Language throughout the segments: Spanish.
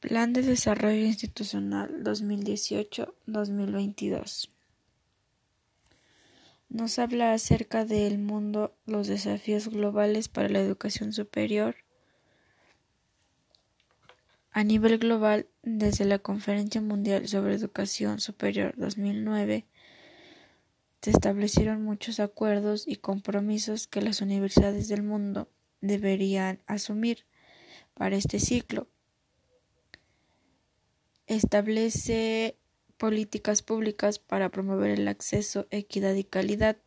Plan de Desarrollo Institucional dos mil dieciocho-dos mil veintidós nos habla acerca del mundo, los desafíos globales para la educación superior. A nivel global, desde la Conferencia Mundial sobre Educación Superior 2009, se establecieron muchos acuerdos y compromisos que las universidades del mundo deberían asumir para este ciclo. Establece políticas públicas para promover el acceso, equidad y calidad.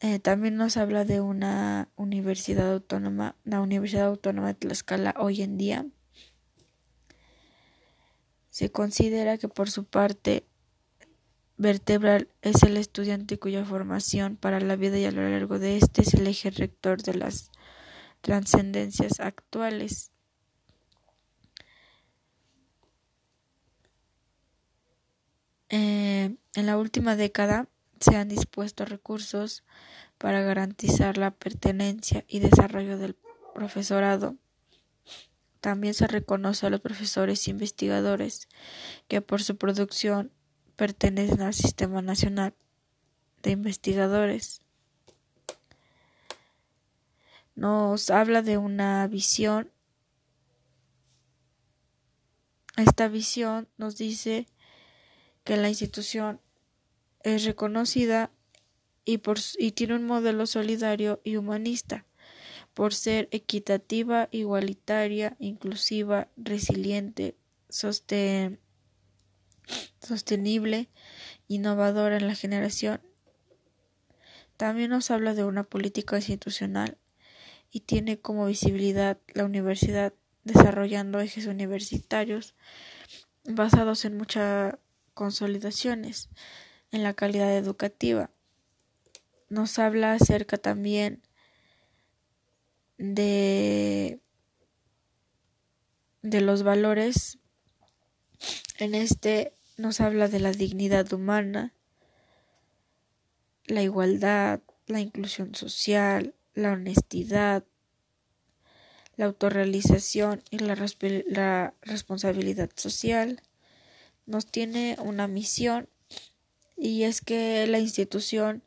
Eh, también nos habla de una universidad autónoma, la Universidad Autónoma de Tlaxcala hoy en día. Se considera que por su parte vertebral es el estudiante cuya formación para la vida y a lo largo de este es el eje rector de las trascendencias actuales. Eh, en la última década se han dispuesto recursos para garantizar la pertenencia y desarrollo del profesorado. También se reconoce a los profesores e investigadores que por su producción pertenecen al Sistema Nacional de Investigadores. Nos habla de una visión. Esta visión nos dice que la institución es reconocida y, por, y tiene un modelo solidario y humanista por ser equitativa, igualitaria, inclusiva, resiliente, sostenible, innovadora en la generación. También nos habla de una política institucional y tiene como visibilidad la universidad desarrollando ejes universitarios basados en mucha consolidaciones en la calidad educativa. Nos habla acerca también de, de los valores. En este nos habla de la dignidad humana, la igualdad, la inclusión social, la honestidad, la autorrealización y la, la responsabilidad social nos tiene una misión y es que la institución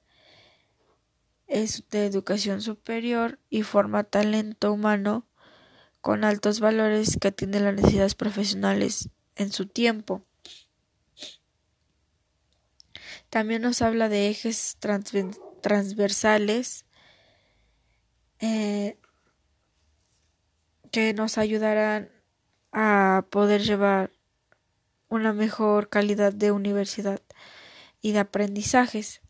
es de educación superior y forma talento humano con altos valores que atiende las necesidades profesionales en su tiempo. También nos habla de ejes transversales eh, que nos ayudarán a poder llevar una mejor calidad de universidad y de aprendizajes.